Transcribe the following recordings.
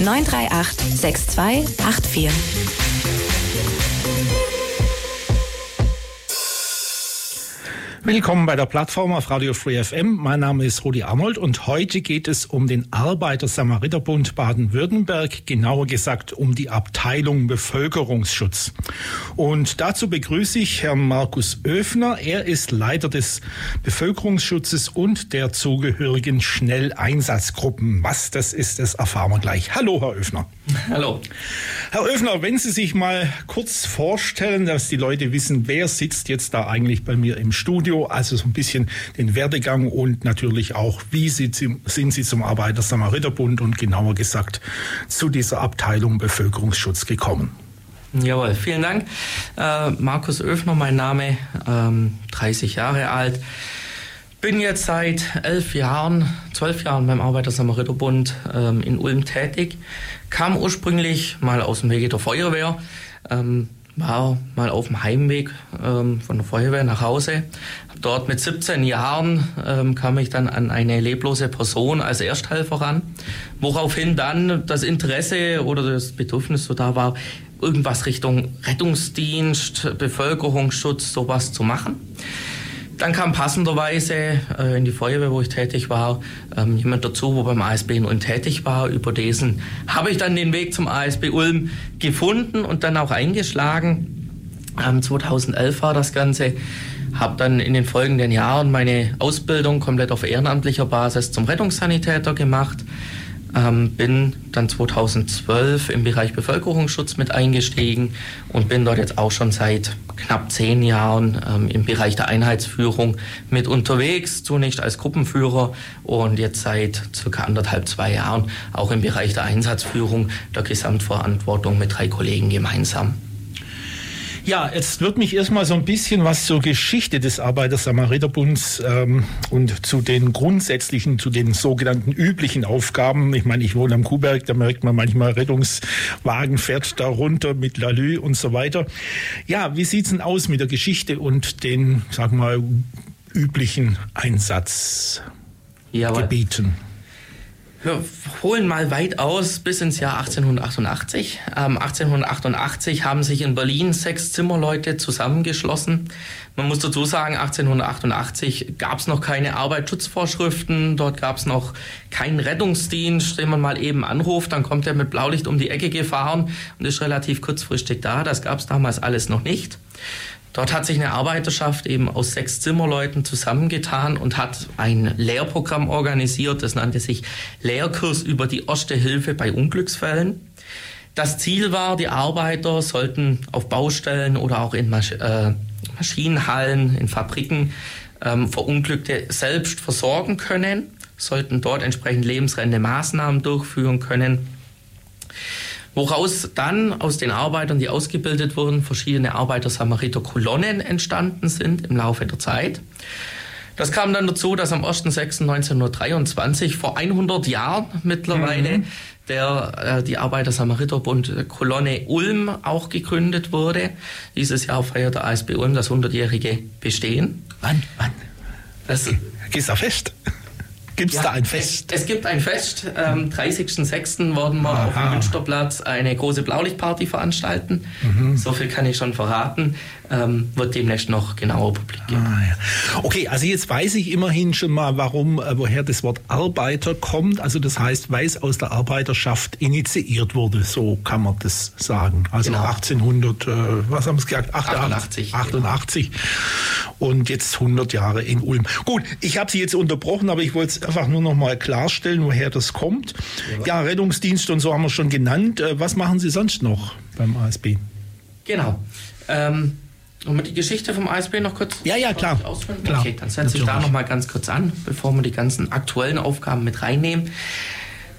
938 6284. Willkommen bei der Plattform auf Radio Free FM. Mein Name ist Rudi Arnold und heute geht es um den Arbeiter-Samariter-Bund Baden-Württemberg, genauer gesagt um die Abteilung Bevölkerungsschutz. Und dazu begrüße ich Herrn Markus Öfner. Er ist Leiter des Bevölkerungsschutzes und der zugehörigen Schnelleinsatzgruppen. Was das ist, das erfahren wir gleich. Hallo, Herr Öfner. Hallo. Herr Öfner, wenn Sie sich mal kurz vorstellen, dass die Leute wissen, wer sitzt jetzt da eigentlich bei mir im Studio Studio, also so ein bisschen den Werdegang und natürlich auch, wie sind Sie zum Arbeiter-Samariter-Bund und genauer gesagt zu dieser Abteilung Bevölkerungsschutz gekommen. Jawohl, vielen Dank. Äh, Markus Öfner, mein Name, ähm, 30 Jahre alt. Bin jetzt seit elf Jahren, zwölf Jahren beim Arbeiter-Samariter-Bund ähm, in Ulm tätig. Kam ursprünglich mal aus dem Wege der Feuerwehr. Ähm, war mal auf dem Heimweg ähm, von der Feuerwehr nach Hause. Dort mit 17 Jahren ähm, kam ich dann an eine leblose Person als Ersthelfer ran, woraufhin dann das Interesse oder das Bedürfnis so da war, irgendwas Richtung Rettungsdienst, Bevölkerungsschutz, sowas zu machen. Dann kam passenderweise äh, in die Feuerwehr, wo ich tätig war, ähm, jemand dazu, wo beim ASB in Ulm tätig war. Über diesen habe ich dann den Weg zum ASB Ulm gefunden und dann auch eingeschlagen. Ähm, 2011 war das Ganze. Habe dann in den folgenden Jahren meine Ausbildung komplett auf ehrenamtlicher Basis zum Rettungssanitäter gemacht ähm, bin dann 2012 im Bereich Bevölkerungsschutz mit eingestiegen und bin dort jetzt auch schon seit knapp zehn Jahren ähm, im Bereich der Einheitsführung mit unterwegs, zunächst als Gruppenführer und jetzt seit circa anderthalb, zwei Jahren auch im Bereich der Einsatzführung, der Gesamtverantwortung mit drei Kollegen gemeinsam. Ja, jetzt wird mich erstmal so ein bisschen was zur Geschichte des Arbeiter-Samariter-Bunds ähm, und zu den grundsätzlichen, zu den sogenannten üblichen Aufgaben. Ich meine, ich wohne am Kuhberg, da merkt man manchmal Rettungswagen fährt da runter mit Lalü und so weiter. Ja, wie sieht's denn aus mit der Geschichte und den, sagen wir mal, üblichen Einsatzgebieten? Jawohl. Wir holen mal weit aus bis ins Jahr 1888. Ähm, 1888 haben sich in Berlin sechs Zimmerleute zusammengeschlossen. Man muss dazu sagen, 1888 gab es noch keine Arbeitsschutzvorschriften, dort gab es noch keinen Rettungsdienst, den man mal eben anruft, dann kommt er mit Blaulicht um die Ecke gefahren und ist relativ kurzfristig da. Das gab es damals alles noch nicht. Dort hat sich eine Arbeiterschaft eben aus sechs Zimmerleuten zusammengetan und hat ein Lehrprogramm organisiert. Das nannte sich Lehrkurs über die erste Hilfe bei Unglücksfällen. Das Ziel war, die Arbeiter sollten auf Baustellen oder auch in Masch äh, Maschinenhallen, in Fabriken ähm, Verunglückte selbst versorgen können, sollten dort entsprechend lebensrettende Maßnahmen durchführen können woraus dann aus den Arbeitern, die ausgebildet wurden, verschiedene Arbeiter-Samariter-Kolonnen entstanden sind im Laufe der Zeit. Das kam dann dazu, dass am 1.6.1923, vor 100 Jahren mittlerweile, mhm. der, äh, die Arbeiter-Samariter-Bund Kolonne Ulm auch gegründet wurde. Dieses Jahr feiert der ASB Ulm das 100-jährige Bestehen. Wann? Wann? Das, Gehst du fest? Gibt es ja, da ein Fest? Es, es, gibt ein Fest. Am 30.06. werden wir Aha. auf dem Münsterplatz eine große Blaulichtparty veranstalten. Mhm. So viel kann ich schon verraten ähm, wird demnächst noch genauer publik Ah, ja. Okay, also jetzt weiß ich immerhin schon mal, warum, äh, woher das Wort Arbeiter kommt. Also das heißt, weil es aus der Arbeiterschaft initiiert wurde, so kann man das sagen. Also genau. 1800, äh, was haben Sie gesagt? 88. 88. 88. Genau. Und jetzt 100 Jahre in Ulm. Gut, ich habe Sie jetzt unterbrochen, aber ich wollte es einfach nur noch mal klarstellen, woher das kommt. Ja, ja Rettungsdienst und so haben wir schon genannt. Äh, was machen Sie sonst noch beim ASB? Genau. Ähm, wollen wir die Geschichte vom ASB noch kurz Ja, ja, klar. klar. Okay, dann setze ich da noch mal ganz kurz an, bevor wir die ganzen aktuellen Aufgaben mit reinnehmen.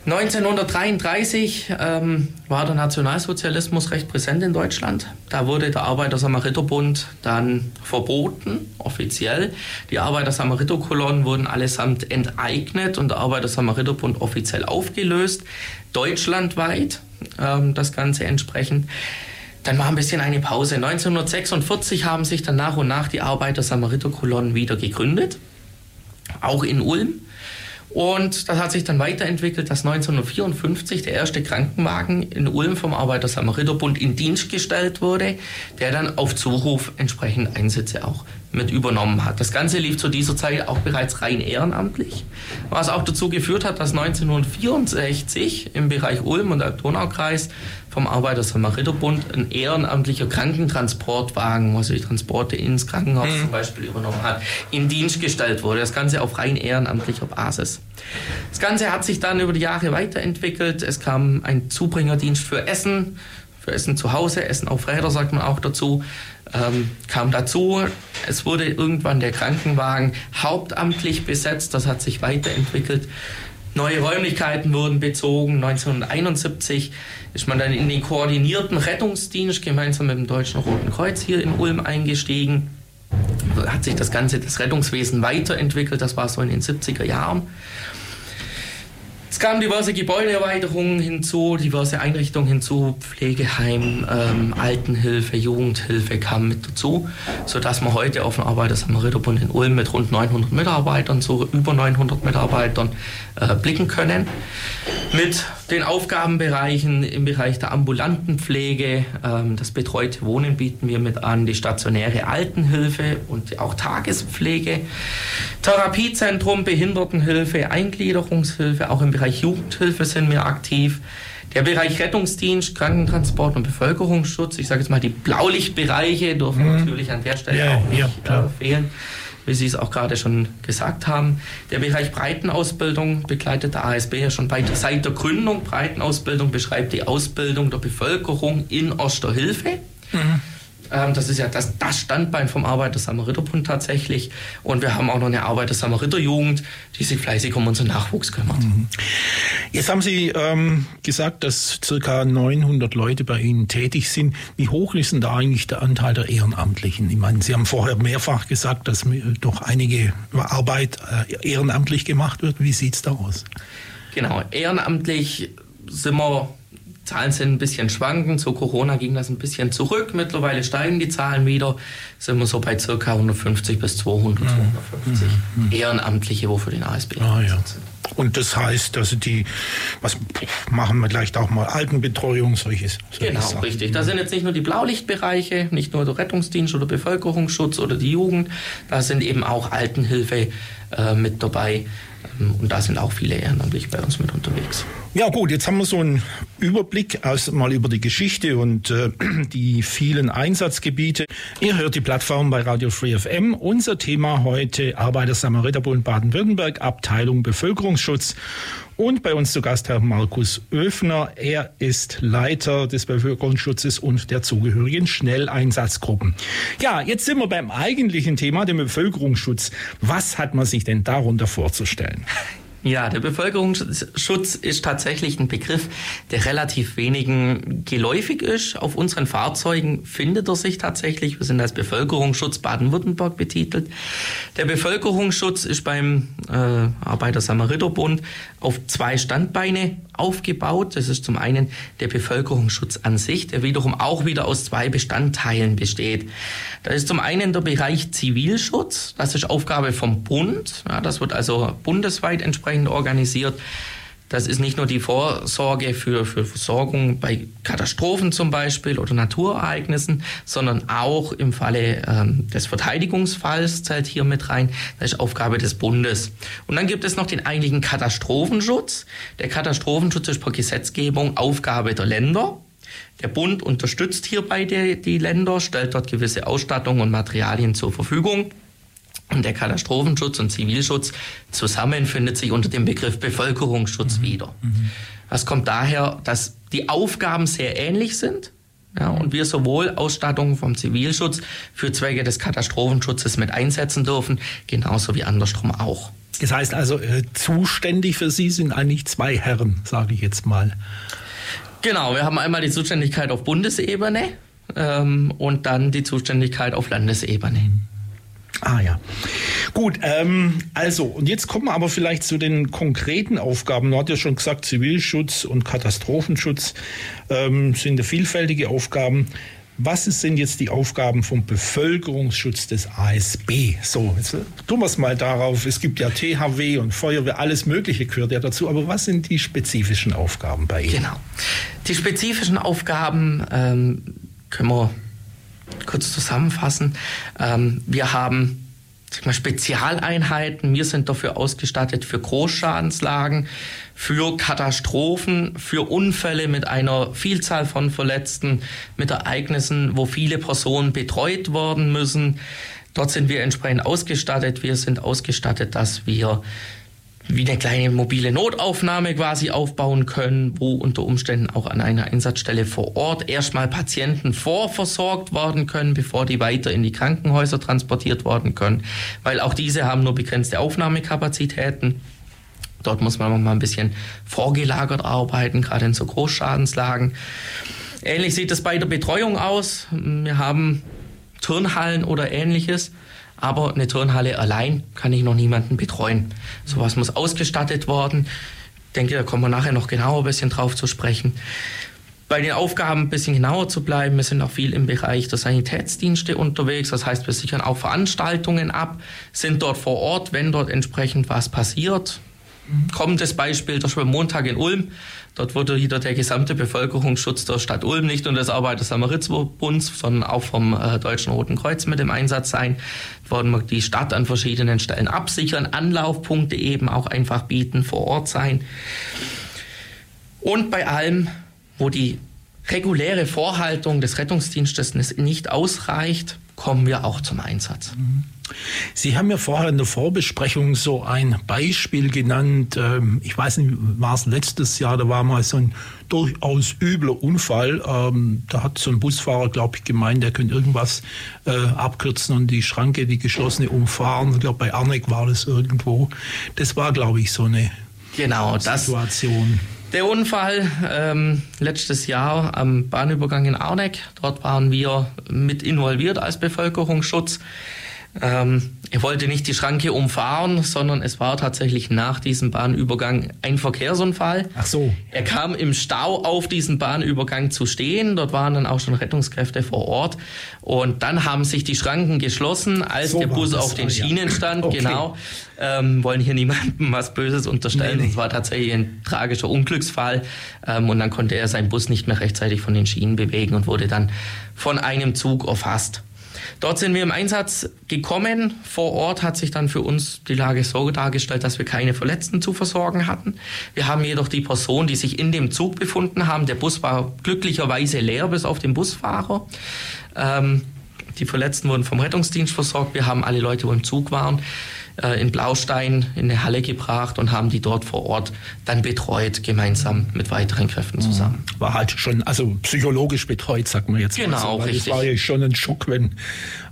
1933 ähm, war der Nationalsozialismus recht präsent in Deutschland. Da wurde der Arbeiter-Samariter-Bund dann verboten, offiziell. Die Arbeiter-Samariter-Kolonnen wurden allesamt enteignet und der Arbeiter-Samariter-Bund offiziell aufgelöst, deutschlandweit ähm, das Ganze entsprechend. Dann war ein bisschen eine Pause. 1946 haben sich dann nach und nach die Arbeiter-Samariter-Kolonnen wieder gegründet, auch in Ulm. Und das hat sich dann weiterentwickelt, dass 1954 der erste Krankenwagen in Ulm vom Arbeiter-Samariter-Bund in Dienst gestellt wurde, der dann auf Zuruf entsprechend Einsätze auch mit übernommen hat. Das Ganze lief zu dieser Zeit auch bereits rein ehrenamtlich, was auch dazu geführt hat, dass 1964 im Bereich Ulm und der Donaukreis vom Arbeiter-Samariter-Bund ein ehrenamtlicher Krankentransportwagen, also die Transporte ins Krankenhaus mhm. zum Beispiel übernommen hat, in Dienst gestellt wurde. Das Ganze auf rein ehrenamtlicher Basis. Das Ganze hat sich dann über die Jahre weiterentwickelt. Es kam ein Zubringerdienst für Essen, für Essen zu Hause, Essen auf Räder sagt man auch dazu, ähm, kam dazu. Es wurde irgendwann der Krankenwagen hauptamtlich besetzt, das hat sich weiterentwickelt. Neue Räumlichkeiten wurden bezogen. 1971 ist man dann in den koordinierten Rettungsdienst gemeinsam mit dem Deutschen Roten Kreuz hier in Ulm eingestiegen. Hat sich das ganze das Rettungswesen weiterentwickelt. Das war so in den 70er Jahren. Kamen diverse Gebäudeerweiterungen hinzu, diverse Einrichtungen hinzu, Pflegeheim, ähm, Altenhilfe, Jugendhilfe kamen mit dazu, sodass wir heute auf dem Arbeiter-Samariter-Bund in Ulm mit rund 900 Mitarbeitern, so über 900 Mitarbeitern äh, blicken können. Mit den Aufgabenbereichen im Bereich der ambulanten Pflege, ähm, das betreute Wohnen bieten wir mit an, die stationäre Altenhilfe und auch Tagespflege, Therapiezentrum, Behindertenhilfe, Eingliederungshilfe, auch im Bereich Jugendhilfe sind wir aktiv. Der Bereich Rettungsdienst, Krankentransport und Bevölkerungsschutz, ich sage jetzt mal die Blaulichtbereiche, dürfen mhm. natürlich an der Stelle ja, auch nicht ja, äh, fehlen wie Sie es auch gerade schon gesagt haben. Der Bereich Breitenausbildung begleitet der ASB ja schon bei, seit der Gründung. Breitenausbildung beschreibt die Ausbildung der Bevölkerung in Erster Hilfe. Mhm. Ähm, das ist ja das, das Standbein vom Arbeiter-Samariter-Bund tatsächlich. Und wir haben auch noch eine Arbeiter-Samariter-Jugend, die sich fleißig um unseren Nachwuchs kümmert. Mhm. Jetzt haben Sie ähm, gesagt, dass circa 900 Leute bei Ihnen tätig sind. Wie hoch ist denn da eigentlich der Anteil der Ehrenamtlichen? Ich meine, Sie haben vorher mehrfach gesagt, dass doch einige Arbeit äh, ehrenamtlich gemacht wird. Wie sieht es da aus? Genau, ehrenamtlich sind wir Zahlen sind ein bisschen schwankend. Zu Corona ging das ein bisschen zurück. Mittlerweile steigen die Zahlen wieder. Sind wir so bei ca. 150 bis 200, 250 mhm. Ehrenamtliche, wo für den ASB ah, ja. sind. Und das heißt, dass die, was machen wir vielleicht auch mal Altenbetreuung, solches. Solche genau, Sachen. richtig. Da sind jetzt nicht nur die Blaulichtbereiche, nicht nur der Rettungsdienst oder Bevölkerungsschutz oder die Jugend, da sind eben auch Altenhilfe äh, mit dabei. Und da sind auch viele ehrenamtlich bei uns mit unterwegs. Ja gut, jetzt haben wir so einen Überblick aus, mal über die Geschichte und äh, die vielen Einsatzgebiete. Ihr hört die Plattform bei Radio Free FM. Unser Thema heute Arbeiter Samariterbund Baden-Württemberg, Abteilung Bevölkerungsschutz. Und bei uns zu Gast Herr Markus Öfner. Er ist Leiter des Bevölkerungsschutzes und der zugehörigen Schnelleinsatzgruppen. Ja, jetzt sind wir beim eigentlichen Thema, dem Bevölkerungsschutz. Was hat man sich denn darunter vorzustellen? Ja, der Bevölkerungsschutz ist tatsächlich ein Begriff, der relativ wenigen geläufig ist. Auf unseren Fahrzeugen findet er sich tatsächlich. Wir sind als Bevölkerungsschutz Baden-Württemberg betitelt. Der Bevölkerungsschutz ist beim äh, Arbeiter-Samariter-Bund auf zwei Standbeine aufgebaut. Das ist zum einen der Bevölkerungsschutz an sich, der wiederum auch wieder aus zwei Bestandteilen besteht. Das ist zum einen der Bereich Zivilschutz. Das ist Aufgabe vom Bund. Ja, das wird also bundesweit entsprechend organisiert. Das ist nicht nur die Vorsorge für, für Versorgung bei Katastrophen zum Beispiel oder Naturereignissen, sondern auch im Falle ähm, des Verteidigungsfalls zählt hier mit rein. Das ist Aufgabe des Bundes. Und dann gibt es noch den eigentlichen Katastrophenschutz. Der Katastrophenschutz ist per Gesetzgebung Aufgabe der Länder. Der Bund unterstützt hierbei die, die Länder, stellt dort gewisse Ausstattung und Materialien zur Verfügung. Der Katastrophenschutz und Zivilschutz zusammen findet sich unter dem Begriff Bevölkerungsschutz mhm. wieder. Mhm. Das kommt daher, dass die Aufgaben sehr ähnlich sind. Ja, und wir sowohl Ausstattung vom Zivilschutz für Zwecke des Katastrophenschutzes mit einsetzen dürfen, genauso wie andersrum auch. Das heißt also, äh, zuständig für Sie sind eigentlich zwei Herren, sage ich jetzt mal. Genau, wir haben einmal die Zuständigkeit auf Bundesebene ähm, und dann die Zuständigkeit auf Landesebene. Ah ja. Gut, ähm, also, und jetzt kommen wir aber vielleicht zu den konkreten Aufgaben. Du hast ja schon gesagt, Zivilschutz und Katastrophenschutz ähm, sind vielfältige Aufgaben. Was sind jetzt die Aufgaben vom Bevölkerungsschutz des ASB? So, jetzt tun wir es mal darauf. Es gibt ja THW und Feuerwehr, alles Mögliche gehört ja dazu. Aber was sind die spezifischen Aufgaben bei Ihnen? Genau. Die spezifischen Aufgaben ähm, können wir kurz zusammenfassen. Ähm, wir haben mal, Spezialeinheiten. Wir sind dafür ausgestattet für Großschadenslagen, für Katastrophen, für Unfälle mit einer Vielzahl von Verletzten, mit Ereignissen, wo viele Personen betreut worden müssen. Dort sind wir entsprechend ausgestattet. Wir sind ausgestattet, dass wir wie eine kleine mobile Notaufnahme quasi aufbauen können, wo unter Umständen auch an einer Einsatzstelle vor Ort erstmal Patienten vorversorgt werden können, bevor die weiter in die Krankenhäuser transportiert werden können, weil auch diese haben nur begrenzte Aufnahmekapazitäten. Dort muss man mal ein bisschen vorgelagert arbeiten, gerade in so Großschadenslagen. Ähnlich sieht es bei der Betreuung aus. Wir haben Turnhallen oder ähnliches aber eine Turnhalle allein kann ich noch niemanden betreuen. Sowas muss ausgestattet worden. Ich denke, da kommen wir nachher noch genauer ein bisschen drauf zu sprechen. Bei den Aufgaben ein bisschen genauer zu bleiben, wir sind auch viel im Bereich der Sanitätsdienste unterwegs. Das heißt, wir sichern auch Veranstaltungen ab, sind dort vor Ort, wenn dort entsprechend was passiert. Kommendes Beispiel, der Montag in Ulm. Dort wurde wieder der gesamte Bevölkerungsschutz der Stadt Ulm, nicht nur des Arbeiter-Samariter-Bunds, sondern auch vom äh, Deutschen Roten Kreuz mit im Einsatz sein. Dort wir die Stadt an verschiedenen Stellen absichern, Anlaufpunkte eben auch einfach bieten, vor Ort sein. Und bei allem, wo die reguläre Vorhaltung des Rettungsdienstes nicht ausreicht, kommen wir auch zum Einsatz. Sie haben ja vorher in der Vorbesprechung so ein Beispiel genannt. Ähm, ich weiß nicht, war es letztes Jahr, da war mal so ein durchaus übler Unfall. Ähm, da hat so ein Busfahrer, glaube ich, gemeint, der könnte irgendwas äh, abkürzen und die Schranke, die geschlossene, umfahren. Ich glaube, bei Arnek war das irgendwo. Das war, glaube ich, so eine genau, Situation. Das der Unfall ähm, letztes Jahr am Bahnübergang in Arneck, dort waren wir mit involviert als Bevölkerungsschutz. Ähm, er wollte nicht die Schranke umfahren, sondern es war tatsächlich nach diesem Bahnübergang ein Verkehrsunfall. Ach so. Er kam im Stau auf diesen Bahnübergang zu stehen. Dort waren dann auch schon Rettungskräfte vor Ort. Und dann haben sich die Schranken geschlossen, als so der Bus auf den Schienen stand. Okay. Genau. Ähm, wollen hier niemandem was Böses unterstellen. Es nee, nee. war tatsächlich ein tragischer Unglücksfall. Ähm, und dann konnte er seinen Bus nicht mehr rechtzeitig von den Schienen bewegen und wurde dann von einem Zug erfasst. Dort sind wir im Einsatz gekommen. Vor Ort hat sich dann für uns die Lage so dargestellt, dass wir keine Verletzten zu versorgen hatten. Wir haben jedoch die Personen, die sich in dem Zug befunden haben. Der Bus war glücklicherweise leer bis auf den Busfahrer. Ähm, die Verletzten wurden vom Rettungsdienst versorgt. Wir haben alle Leute, die im Zug waren, in Blaustein in eine Halle gebracht und haben die dort vor Ort dann betreut, gemeinsam mit weiteren Kräften mhm. zusammen. War halt schon, also psychologisch betreut, sagt man jetzt. Genau, so, richtig. Es war ja schon ein Schock, wenn,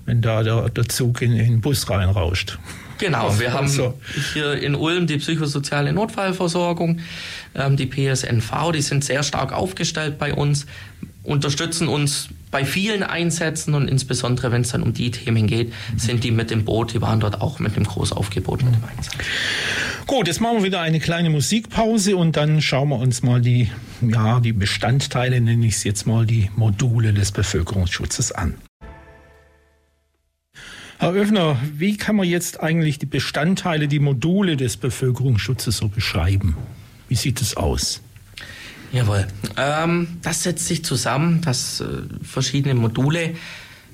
wenn da der, der Zug in, in den Bus reinrauscht. Genau, wir haben hier in Ulm die psychosoziale Notfallversorgung, ähm, die PSNV, die sind sehr stark aufgestellt bei uns, unterstützen uns bei vielen Einsätzen und insbesondere wenn es dann um die Themen geht, sind die mit dem Boot, die waren dort auch mit dem Großaufgebot mit dem Einsatz. Gut, jetzt machen wir wieder eine kleine Musikpause und dann schauen wir uns mal die, ja, die Bestandteile, nenne ich es jetzt mal, die Module des Bevölkerungsschutzes an. Herr Öffner, wie kann man jetzt eigentlich die Bestandteile, die Module des Bevölkerungsschutzes so beschreiben? Wie sieht es aus? Jawohl. Ähm, das setzt sich zusammen, dass äh, verschiedene Module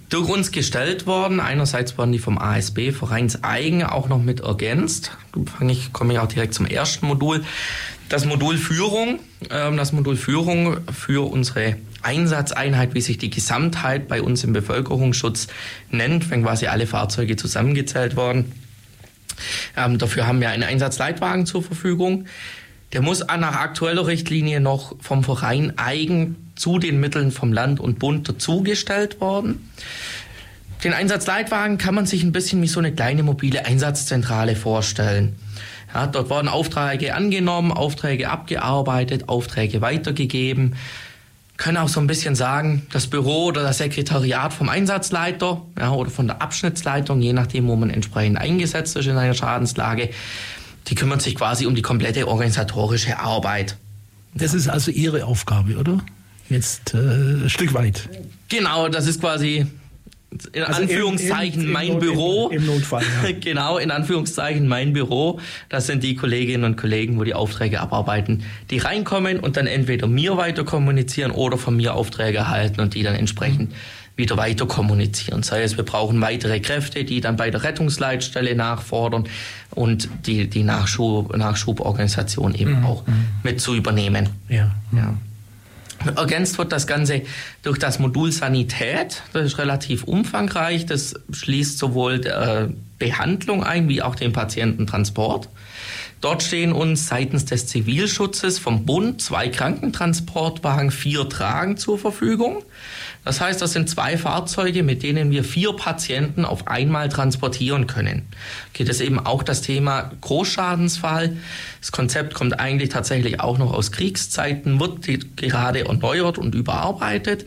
durch uns gestellt worden. Einerseits wurden die vom ASB vereinseigen auch noch mit ergänzt. Fange ich, komme ich auch direkt zum ersten Modul. Das Modul Führung, ähm, das Modul Führung für unsere Einsatzeinheit, wie sich die Gesamtheit bei uns im Bevölkerungsschutz nennt, wenn quasi alle Fahrzeuge zusammengezählt worden. Ähm, dafür haben wir einen Einsatzleitwagen zur Verfügung. Der muss nach aktueller Richtlinie noch vom Verein eigen zu den Mitteln vom Land und Bund dazugestellt worden. Den Einsatzleitwagen kann man sich ein bisschen wie so eine kleine mobile Einsatzzentrale vorstellen. Ja, dort wurden Aufträge angenommen, Aufträge abgearbeitet, Aufträge weitergegeben. Können auch so ein bisschen sagen, das Büro oder das Sekretariat vom Einsatzleiter ja, oder von der Abschnittsleitung, je nachdem, wo man entsprechend eingesetzt ist in einer Schadenslage, die kümmern sich quasi um die komplette organisatorische Arbeit. Das ist also Ihre Aufgabe, oder? Jetzt äh, ein Stück weit. Genau, das ist quasi in also Anführungszeichen im, im, mein im Büro. Im, Notfall, ja. genau, in Anführungszeichen mein Büro. Das sind die Kolleginnen und Kollegen, wo die Aufträge abarbeiten, die reinkommen und dann entweder mir weiter kommunizieren oder von mir Aufträge erhalten und die dann entsprechend. Wieder weiter kommunizieren. Sei es, wir brauchen weitere Kräfte, die dann bei der Rettungsleitstelle nachfordern und die, die Nachschub, Nachschuborganisation eben mhm. auch mit zu übernehmen. Ja. ja. Ergänzt wird das Ganze durch das Modul Sanität. Das ist relativ umfangreich. Das schließt sowohl äh, Behandlung ein wie auch den Patiententransport. Dort stehen uns seitens des Zivilschutzes vom Bund zwei Krankentransportwagen, vier Tragen zur Verfügung. Das heißt, das sind zwei Fahrzeuge, mit denen wir vier Patienten auf einmal transportieren können. Geht es eben auch das Thema Großschadensfall. Das Konzept kommt eigentlich tatsächlich auch noch aus Kriegszeiten, wird gerade erneuert und überarbeitet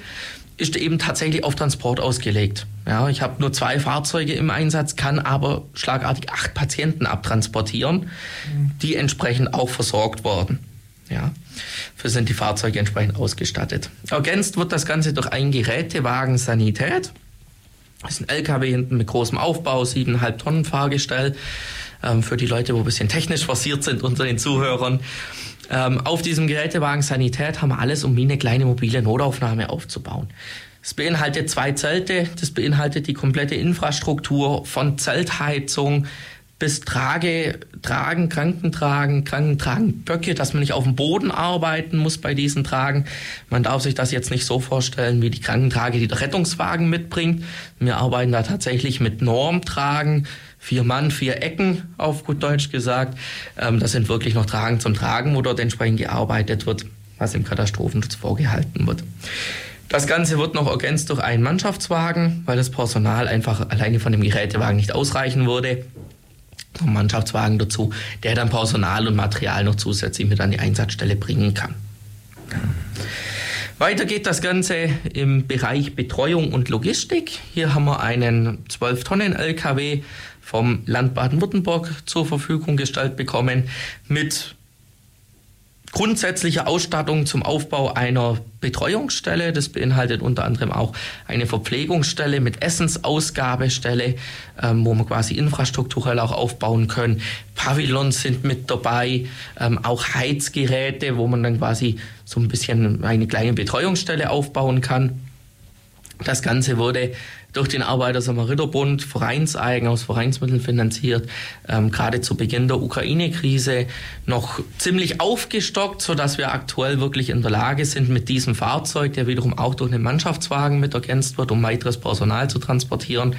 ist eben tatsächlich auf Transport ausgelegt. Ja, ich habe nur zwei Fahrzeuge im Einsatz, kann aber schlagartig acht Patienten abtransportieren, die entsprechend auch versorgt worden. Ja, für sind die Fahrzeuge entsprechend ausgestattet. Ergänzt wird das Ganze durch einen Gerätewagen Sanität. Das ist ein LKW hinten mit großem Aufbau, 7,5 Tonnen Fahrgestell. Ähm, für die Leute, wo ein bisschen technisch versiert sind unter den Zuhörern. Ähm, auf diesem Gerätewagen Sanität haben wir alles, um wie eine kleine mobile Notaufnahme aufzubauen. Es beinhaltet zwei Zelte, das beinhaltet die komplette Infrastruktur von Zeltheizung bis Trage, Tragen, Krankentragen, Krankentragen, Böcke, dass man nicht auf dem Boden arbeiten muss bei diesen Tragen. Man darf sich das jetzt nicht so vorstellen wie die Krankentrage, die der Rettungswagen mitbringt. Wir arbeiten da tatsächlich mit Normtragen, vier Mann, vier Ecken, auf gut Deutsch gesagt. Ähm, das sind wirklich noch Tragen zum Tragen, wo dort entsprechend gearbeitet wird, was im Katastrophenschutz vorgehalten wird. Das Ganze wird noch ergänzt durch einen Mannschaftswagen, weil das Personal einfach alleine von dem Gerätewagen nicht ausreichen würde. Ein Mannschaftswagen dazu, der dann Personal und Material noch zusätzlich mit an die Einsatzstelle bringen kann. Weiter geht das Ganze im Bereich Betreuung und Logistik. Hier haben wir einen 12-Tonnen-LKW vom Land Baden-Württemberg zur Verfügung gestellt bekommen mit grundsätzlicher Ausstattung zum Aufbau einer Betreuungsstelle. Das beinhaltet unter anderem auch eine Verpflegungsstelle mit Essensausgabestelle, ähm, wo wir quasi infrastrukturell auch aufbauen können. Pavillons sind mit dabei, ähm, auch Heizgeräte, wo man dann quasi so ein bisschen eine kleine Betreuungsstelle aufbauen kann. Das Ganze wurde durch den Arbeiter-Samariter-Bund vereinseigen aus Vereinsmitteln finanziert, ähm, gerade zu Beginn der Ukraine-Krise noch ziemlich aufgestockt, sodass wir aktuell wirklich in der Lage sind, mit diesem Fahrzeug, der wiederum auch durch einen Mannschaftswagen mit ergänzt wird, um weiteres Personal zu transportieren,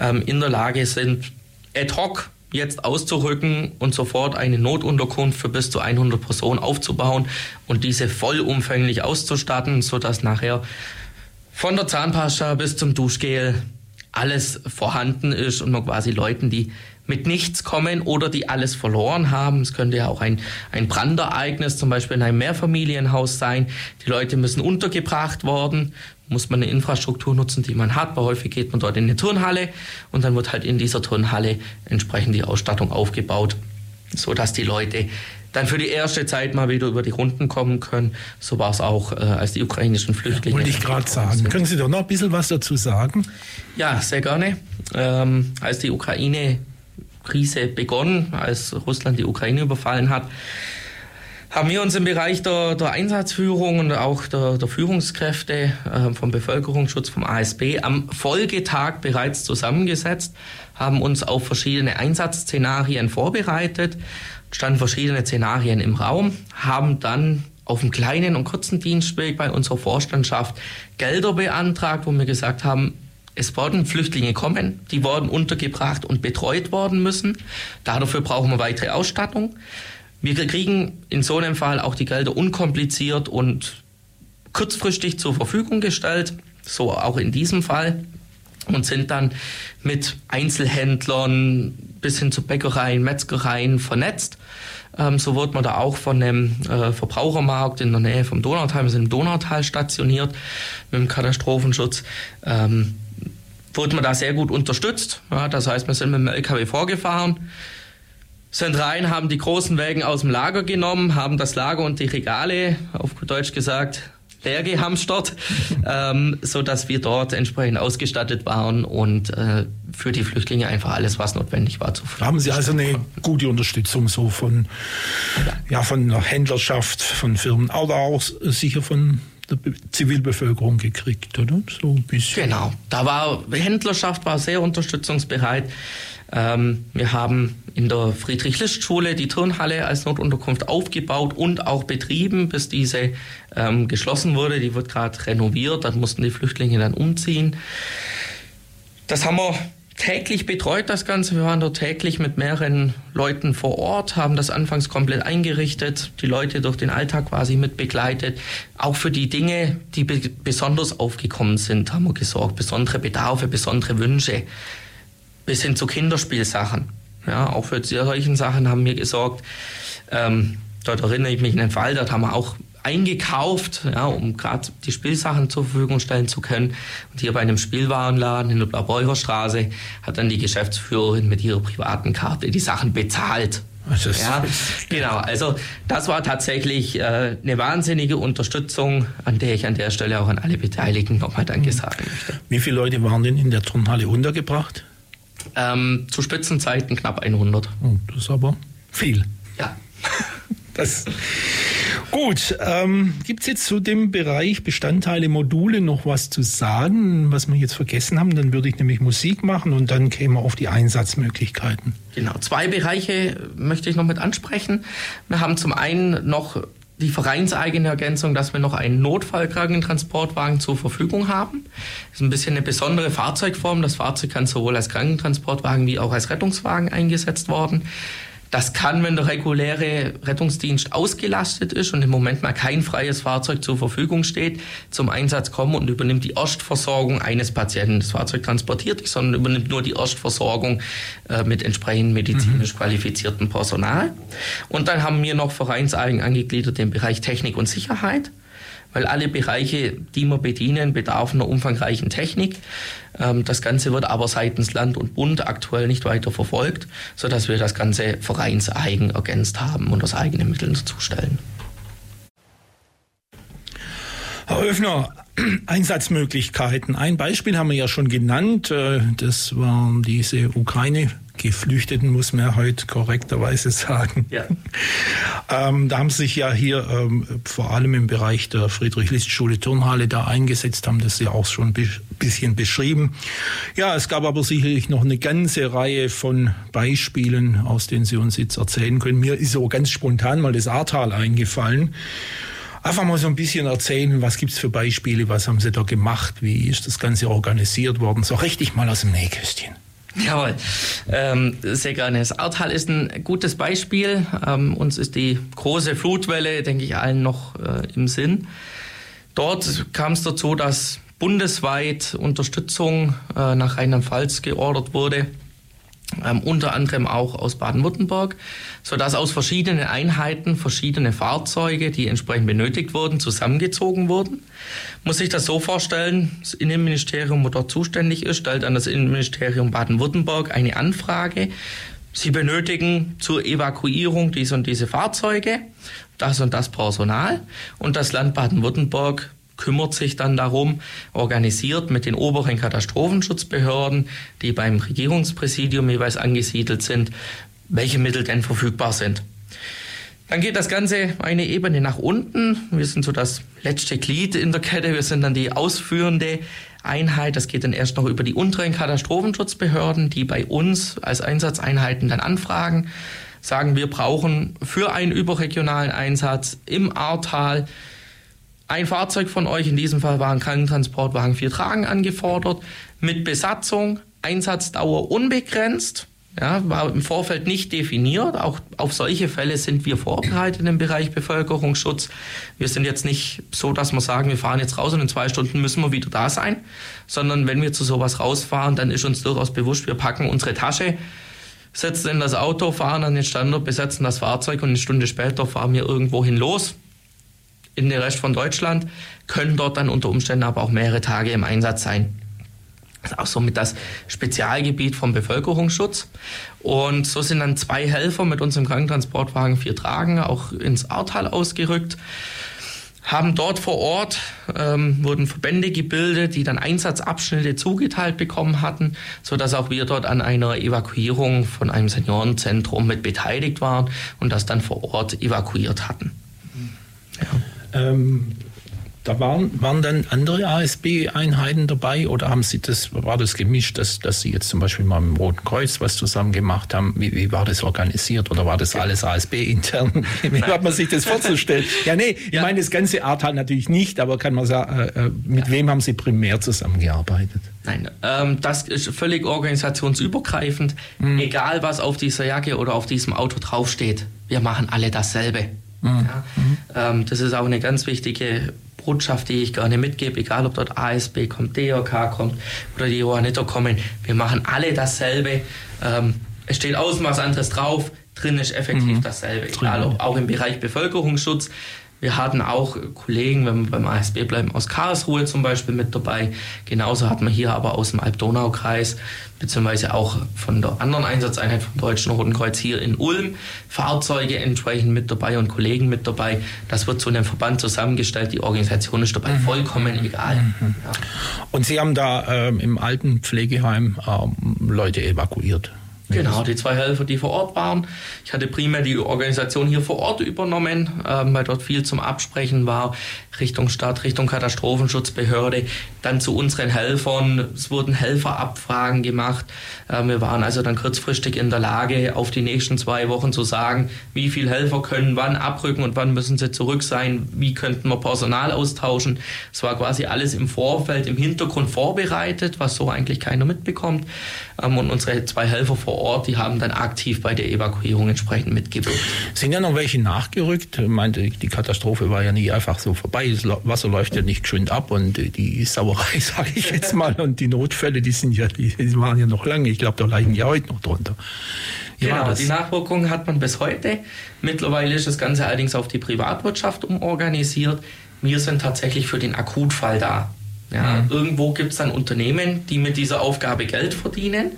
ähm, in der Lage sind, ad hoc jetzt auszurücken und sofort eine Notunterkunft für bis zu 100 Personen aufzubauen und diese vollumfänglich auszustatten, sodass nachher von der Zahnpasta bis zum Duschgel alles vorhanden ist und man quasi Leuten, die mit nichts kommen oder die alles verloren haben. Es könnte ja auch ein, ein Brandereignis zum Beispiel in einem Mehrfamilienhaus sein. Die Leute müssen untergebracht worden, muss man eine Infrastruktur nutzen, die man hat. Weil häufig geht man dort in eine Turnhalle und dann wird halt in dieser Turnhalle entsprechend die Ausstattung aufgebaut, so dass die Leute dann für die erste Zeit mal wieder über die Runden kommen können. So war es auch, äh, als die ukrainischen Flüchtlinge. Ja, wollte ich gerade sagen. Sind. Können Sie doch noch ein bisschen was dazu sagen? Ja, sehr gerne. Ähm, als die Ukraine Krise begonnen, als Russland die Ukraine überfallen hat, haben wir uns im Bereich der, der Einsatzführung und auch der, der Führungskräfte äh, vom Bevölkerungsschutz, vom ASB, am Folgetag bereits zusammengesetzt, haben uns auf verschiedene Einsatzszenarien vorbereitet standen verschiedene Szenarien im Raum, haben dann auf einem kleinen und kurzen Dienstweg bei unserer Vorstandschaft Gelder beantragt, wo wir gesagt haben, es werden Flüchtlinge kommen, die werden untergebracht und betreut worden müssen. Dafür brauchen wir weitere Ausstattung. Wir kriegen in so einem Fall auch die Gelder unkompliziert und kurzfristig zur Verfügung gestellt, so auch in diesem Fall. und sind dann mit Einzelhändlern bis hin zu Bäckereien, Metzgereien vernetzt. Ähm, so wird man da auch von einem äh, Verbrauchermarkt in der Nähe vom Donautal, wir sind im Donautal stationiert mit dem Katastrophenschutz. Ähm, wurde man da sehr gut unterstützt. Ja, das heißt, wir sind mit dem LKW vorgefahren, sind rein, haben die großen Wägen aus dem Lager genommen, haben das Lager und die Regale, auf Deutsch gesagt, leer gehamstert, ähm, so dass wir dort entsprechend ausgestattet waren und äh, für die Flüchtlinge einfach alles, was notwendig war, zu Haben Sie also eine gute Unterstützung so von, ja. von der Händlerschaft, von Firmen, aber auch sicher von der Zivilbevölkerung gekriegt, oder? So ein bisschen. Genau, da war Händlerschaft war sehr unterstützungsbereit. Ähm, wir haben in der Friedrich-List-Schule die Turnhalle als Notunterkunft aufgebaut und auch betrieben, bis diese ähm, geschlossen wurde. Die wird gerade renoviert, dann mussten die Flüchtlinge dann umziehen. Das haben wir täglich betreut, das Ganze. Wir waren dort täglich mit mehreren Leuten vor Ort, haben das anfangs komplett eingerichtet, die Leute durch den Alltag quasi mit begleitet. Auch für die Dinge, die besonders aufgekommen sind, haben wir gesorgt. Besondere Bedarfe, besondere Wünsche bis hin zu Kinderspielsachen. Ja, auch für solchen Sachen haben wir gesorgt. Ähm, dort erinnere ich mich an den Fall, dort haben wir auch eingekauft, ja, um gerade die Spielsachen zur Verfügung stellen zu können. Und hier bei einem Spielwarenladen in der Blaubeurer hat dann die Geschäftsführerin mit ihrer privaten Karte die Sachen bezahlt. Ja, genau. Also das war tatsächlich äh, eine wahnsinnige Unterstützung, an der ich an der Stelle auch an alle Beteiligten nochmal Danke sagen möchte. Wie viele Leute waren denn in der Turnhalle untergebracht? Ähm, zu Spitzenzeiten knapp 100. Oh, das ist aber viel. Ja. Das, gut, ähm, gibt es jetzt zu dem Bereich Bestandteile, Module noch was zu sagen, was wir jetzt vergessen haben? Dann würde ich nämlich Musik machen und dann kämen wir auf die Einsatzmöglichkeiten. Genau, zwei Bereiche möchte ich noch mit ansprechen. Wir haben zum einen noch die vereinseigene Ergänzung, dass wir noch einen Notfallkrankentransportwagen zur Verfügung haben. Das ist ein bisschen eine besondere Fahrzeugform. Das Fahrzeug kann sowohl als Krankentransportwagen wie auch als Rettungswagen eingesetzt werden. Das kann, wenn der reguläre Rettungsdienst ausgelastet ist und im Moment mal kein freies Fahrzeug zur Verfügung steht, zum Einsatz kommen und übernimmt die Erstversorgung eines Patienten. Das Fahrzeug transportiert nicht, sondern übernimmt nur die Erstversorgung äh, mit entsprechend medizinisch mhm. qualifiziertem Personal. Und dann haben wir noch vereinseigen angegliedert den Bereich Technik und Sicherheit weil alle Bereiche, die wir bedienen, bedarfen einer umfangreichen Technik. Ähm, das Ganze wird aber seitens Land und Bund aktuell nicht weiter verfolgt, sodass wir das Ganze vereinseigen ergänzt haben und aus eigenen Mitteln zustellen. Herr Öfner, Einsatzmöglichkeiten. Ein Beispiel haben wir ja schon genannt. Äh, das waren diese Ukraine Geflüchteten, muss man heute korrekterweise sagen. Ja. ähm, da haben sie sich ja hier ähm, vor allem im Bereich der Friedrich-List-Schule Turnhalle da eingesetzt, haben das ja auch schon ein bisschen beschrieben. Ja, es gab aber sicherlich noch eine ganze Reihe von Beispielen, aus denen Sie uns jetzt erzählen können. Mir ist so ganz spontan mal das Ahrtal eingefallen. Einfach mal so ein bisschen erzählen, was gibt es für Beispiele, was haben Sie da gemacht, wie ist das Ganze organisiert worden, so richtig mal aus dem Nähkästchen. Jawohl, ähm, sehr gerne. Das Ahrtal ist ein gutes Beispiel. Ähm, uns ist die große Flutwelle, denke ich, allen noch äh, im Sinn. Dort kam es dazu, dass bundesweit Unterstützung äh, nach Rheinland-Pfalz geordert wurde ähm, unter anderem auch aus Baden-Württemberg, sodass aus verschiedenen Einheiten verschiedene Fahrzeuge, die entsprechend benötigt wurden, zusammengezogen wurden. Muss sich das so vorstellen, das Innenministerium, wo dort zuständig ist, stellt an das Innenministerium Baden-Württemberg eine Anfrage. Sie benötigen zur Evakuierung diese und diese Fahrzeuge, das und das Personal und das Land Baden-Württemberg kümmert sich dann darum, organisiert mit den oberen Katastrophenschutzbehörden, die beim Regierungspräsidium jeweils angesiedelt sind, welche Mittel denn verfügbar sind. Dann geht das Ganze eine Ebene nach unten. Wir sind so das letzte Glied in der Kette. Wir sind dann die ausführende Einheit. Das geht dann erst noch über die unteren Katastrophenschutzbehörden, die bei uns als Einsatzeinheiten dann anfragen, sagen, wir brauchen für einen überregionalen Einsatz im Ahrtal ein Fahrzeug von euch, in diesem Fall war ein Krankentransportwagen vier Tragen angefordert, mit Besatzung, Einsatzdauer unbegrenzt. Ja, war im Vorfeld nicht definiert. Auch auf solche Fälle sind wir vorbereitet im Bereich Bevölkerungsschutz. Wir sind jetzt nicht so, dass wir sagen, wir fahren jetzt raus und in zwei Stunden müssen wir wieder da sein, sondern wenn wir zu sowas rausfahren, dann ist uns durchaus bewusst, wir packen unsere Tasche, setzen in das Auto, fahren an den Standort, besetzen das Fahrzeug und eine Stunde später fahren wir irgendwo hin los in den Rest von Deutschland, können dort dann unter Umständen aber auch mehrere Tage im Einsatz sein. Das ist auch somit das Spezialgebiet vom Bevölkerungsschutz. Und so sind dann zwei Helfer mit unserem Krankentransportwagen vier Tragen auch ins Ahrtal ausgerückt haben dort vor Ort, ähm, wurden Verbände gebildet, die dann Einsatzabschnitte zugeteilt bekommen hatten, sodass auch wir dort an einer Evakuierung von einem Seniorenzentrum mit beteiligt waren und das dann vor Ort evakuiert hatten. Ja. Ähm, da waren, waren dann andere ASB-Einheiten dabei oder haben Sie das, war das gemischt, dass, dass Sie jetzt zum Beispiel mal mit dem Roten Kreuz was zusammen gemacht haben? Wie, wie war das organisiert oder war das alles ASB-intern? Wie hat man sich das vorzustellen? ja, nee, ich meine das ganze Art halt natürlich nicht, aber kann man sagen, äh, äh, mit ja. wem haben Sie primär zusammengearbeitet? Nein, ähm, das ist völlig organisationsübergreifend. Mhm. Egal, was auf dieser Jacke oder auf diesem Auto draufsteht, wir machen alle dasselbe. Mhm. Ja? Ähm, das ist auch eine ganz wichtige Botschaft, die ich gerne mitgebe, egal ob dort ASB kommt, DRK kommt oder die Johanniter kommen, wir machen alle dasselbe. Ähm, es steht außen was anderes drauf, drin ist effektiv mhm. dasselbe, egal ob auch im Bereich Bevölkerungsschutz. Wir hatten auch Kollegen, wenn wir beim ASB bleiben, aus Karlsruhe zum Beispiel mit dabei. Genauso hatten wir hier aber aus dem Alb-Donau-Kreis, beziehungsweise auch von der anderen Einsatzeinheit vom Deutschen Roten Kreuz hier in Ulm, Fahrzeuge entsprechend mit dabei und Kollegen mit dabei. Das wird zu einem Verband zusammengestellt. Die Organisation ist dabei mhm. vollkommen egal. Mhm. Ja. Und Sie haben da ähm, im alten Pflegeheim ähm, Leute evakuiert? Genau, die zwei Helfer, die vor Ort waren. Ich hatte primär die Organisation hier vor Ort übernommen, ähm, weil dort viel zum Absprechen war, Richtung Stadt, Richtung Katastrophenschutzbehörde, dann zu unseren Helfern. Es wurden Helferabfragen gemacht. Ähm, wir waren also dann kurzfristig in der Lage, auf die nächsten zwei Wochen zu sagen, wie viele Helfer können wann abrücken und wann müssen sie zurück sein, wie könnten wir Personal austauschen. Es war quasi alles im Vorfeld, im Hintergrund vorbereitet, was so eigentlich keiner mitbekommt. Ähm, und unsere zwei Helfer vor Ort, die haben dann aktiv bei der Evakuierung entsprechend mitgewirkt. Sind ja noch welche nachgerückt? Ich meinte, die Katastrophe war ja nie einfach so vorbei. Das Wasser läuft ja nicht schön ab und die Sauerei, sage ich jetzt mal, und die Notfälle, die sind ja, die, die waren ja noch lange. Ich glaube, da leiden ja heute noch drunter. Ja, genau, die Nachwirkungen hat man bis heute. Mittlerweile ist das Ganze allerdings auf die Privatwirtschaft umorganisiert. Wir sind tatsächlich für den Akutfall da. Ja, mhm. Irgendwo gibt es dann Unternehmen, die mit dieser Aufgabe Geld verdienen.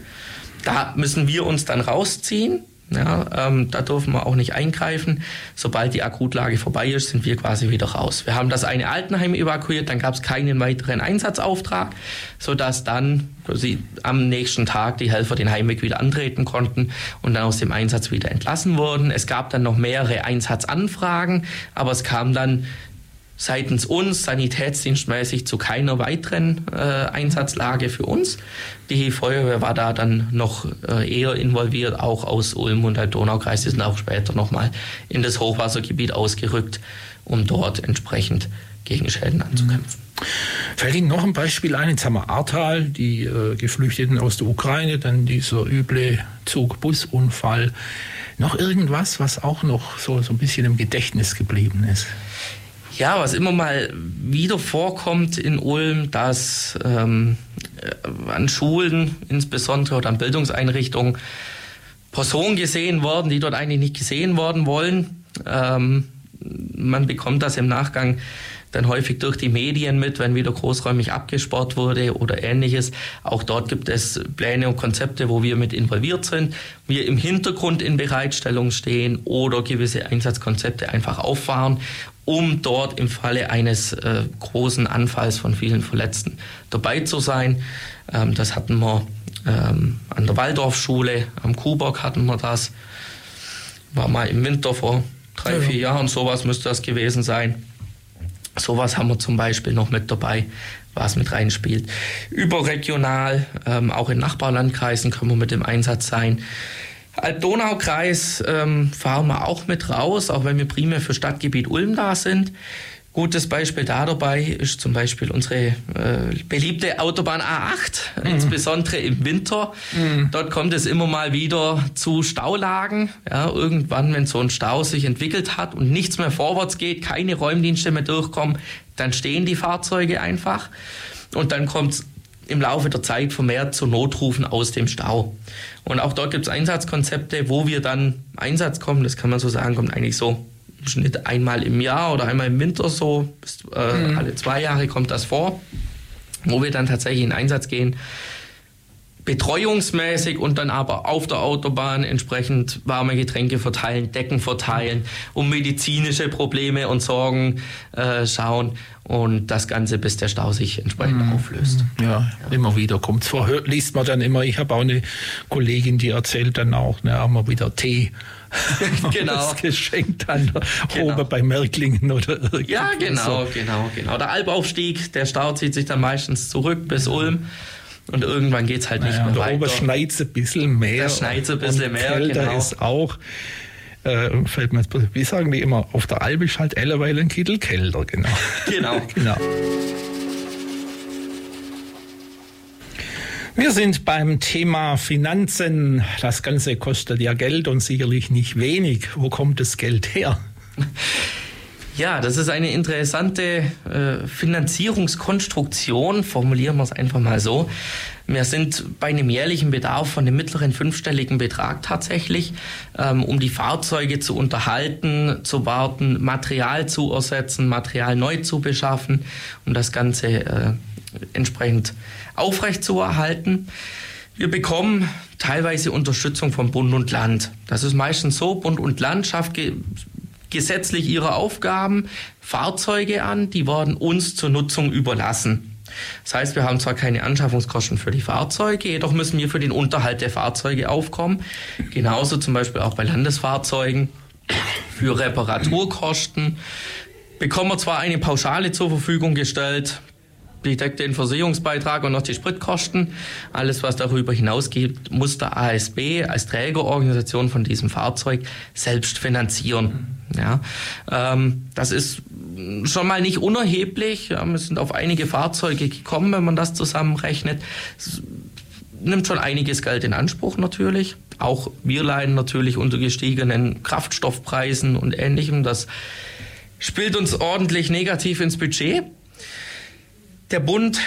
Da müssen wir uns dann rausziehen. Ja, ähm, da dürfen wir auch nicht eingreifen. Sobald die Akutlage vorbei ist, sind wir quasi wieder raus. Wir haben das eine Altenheim evakuiert, dann gab es keinen weiteren Einsatzauftrag, sodass dann sie am nächsten Tag die Helfer den Heimweg wieder antreten konnten und dann aus dem Einsatz wieder entlassen wurden. Es gab dann noch mehrere Einsatzanfragen, aber es kam dann seitens uns sanitätsdienstmäßig zu keiner weiteren äh, Einsatzlage für uns. Die Feuerwehr war da dann noch äh, eher involviert, auch aus Ulm und der Donaukreis. Die sind auch später nochmal in das Hochwassergebiet ausgerückt, um dort entsprechend gegen Schäden anzukämpfen. Fällt Ihnen noch ein Beispiel ein? Jetzt haben wir Ahrtal, die äh, Geflüchteten aus der Ukraine, dann dieser üble Zug-Bus-Unfall. Noch irgendwas, was auch noch so, so ein bisschen im Gedächtnis geblieben ist? Ja, was immer mal wieder vorkommt in Ulm, dass ähm, äh, an Schulen insbesondere oder an Bildungseinrichtungen Personen gesehen worden, die dort eigentlich nicht gesehen worden wollen. Ähm, man bekommt das im Nachgang dann häufig durch die Medien mit, wenn wieder großräumig abgespart wurde oder ähnliches. Auch dort gibt es Pläne und Konzepte, wo wir mit involviert sind, wir im Hintergrund in Bereitstellung stehen oder gewisse Einsatzkonzepte einfach auffahren um dort im Falle eines äh, großen Anfalls von vielen Verletzten dabei zu sein. Ähm, das hatten wir ähm, an der Waldorfschule, am Kuhbock hatten wir das. War mal im Winter vor drei, ja, vier Jahren, sowas müsste das gewesen sein. Sowas haben wir zum Beispiel noch mit dabei, was mit reinspielt. Überregional, ähm, auch in Nachbarlandkreisen können wir mit dem Einsatz sein. Alb-Donau-Kreis ähm, fahren wir auch mit raus, auch wenn wir primär für Stadtgebiet Ulm da sind. Gutes Beispiel da dabei ist zum Beispiel unsere äh, beliebte Autobahn A8, mhm. insbesondere im Winter. Mhm. Dort kommt es immer mal wieder zu Staulagen. Ja, irgendwann, wenn so ein Stau sich entwickelt hat und nichts mehr vorwärts geht, keine Räumdienste mehr durchkommen, dann stehen die Fahrzeuge einfach. Und dann kommt es im Laufe der Zeit vermehrt zu Notrufen aus dem Stau. Und auch dort gibt es Einsatzkonzepte, wo wir dann Einsatz kommen. Das kann man so sagen, kommt eigentlich so im Schnitt einmal im Jahr oder einmal im Winter so. Bis, äh, mhm. Alle zwei Jahre kommt das vor, wo wir dann tatsächlich in Einsatz gehen betreuungsmäßig und dann aber auf der Autobahn entsprechend warme Getränke verteilen, Decken verteilen, um medizinische Probleme und Sorgen äh, schauen und das Ganze, bis der Stau sich entsprechend mhm. auflöst. Ja, ja, immer wieder kommt es vor. Liest man dann immer, ich habe auch eine Kollegin, die erzählt dann auch, ne, haben wir wieder Tee. genau. Das geschenkt an genau. oben bei Merklingen oder. Ja, genau, so. genau, genau. Der Albaufstieg, der Stau zieht sich dann meistens zurück bis Ulm. Und irgendwann geht es halt naja, nicht mehr weiter. Oben schneit es ein bisschen mehr. Da schneit ein bisschen mehr, kälter genau. ist auch, äh, fällt mir jetzt, wie sagen die immer, auf der Alp ist halt ellerweil ein Kittel kälter, genau. Genau. genau. Wir sind beim Thema Finanzen. Das Ganze kostet ja Geld und sicherlich nicht wenig. Wo kommt das Geld her? Ja, das ist eine interessante äh, Finanzierungskonstruktion, formulieren wir es einfach mal so. Wir sind bei einem jährlichen Bedarf von einem mittleren fünfstelligen Betrag tatsächlich, ähm, um die Fahrzeuge zu unterhalten, zu warten, Material zu ersetzen, Material neu zu beschaffen, um das Ganze äh, entsprechend aufrecht zu erhalten. Wir bekommen teilweise Unterstützung von Bund und Land. Das ist meistens so, Bund und Land schafft gesetzlich ihre Aufgaben, Fahrzeuge an, die werden uns zur Nutzung überlassen. Das heißt, wir haben zwar keine Anschaffungskosten für die Fahrzeuge, jedoch müssen wir für den Unterhalt der Fahrzeuge aufkommen. Genauso zum Beispiel auch bei Landesfahrzeugen für Reparaturkosten. Bekommen wir zwar eine Pauschale zur Verfügung gestellt, die deckt den Versicherungsbeitrag und noch die Spritkosten. Alles, was darüber hinausgeht, muss der ASB als Trägerorganisation von diesem Fahrzeug selbst finanzieren. Ja, ähm, das ist schon mal nicht unerheblich. Ja, wir sind auf einige Fahrzeuge gekommen, wenn man das zusammenrechnet. Es nimmt schon einiges Geld in Anspruch natürlich. Auch wir leiden natürlich unter gestiegenen Kraftstoffpreisen und Ähnlichem. Das spielt uns ordentlich negativ ins Budget. Der Bund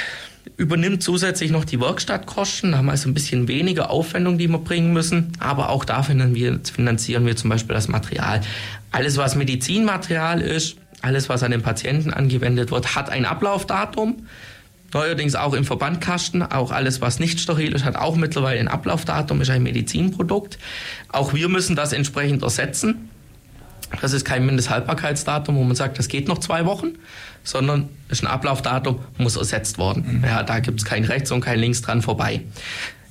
übernimmt zusätzlich noch die Werkstattkosten, haben also ein bisschen weniger Aufwendung, die wir bringen müssen, aber auch da finanzieren wir zum Beispiel das Material. Alles, was Medizinmaterial ist, alles, was an den Patienten angewendet wird, hat ein Ablaufdatum. Neuerdings auch im Verbandkasten, auch alles, was nicht steril ist, hat auch mittlerweile ein Ablaufdatum, ist ein Medizinprodukt. Auch wir müssen das entsprechend ersetzen. Das ist kein Mindesthaltbarkeitsdatum, wo man sagt, das geht noch zwei Wochen, sondern ist ein Ablaufdatum, muss ersetzt worden. Mhm. Ja, da gibt es kein Rechts und kein Links dran vorbei.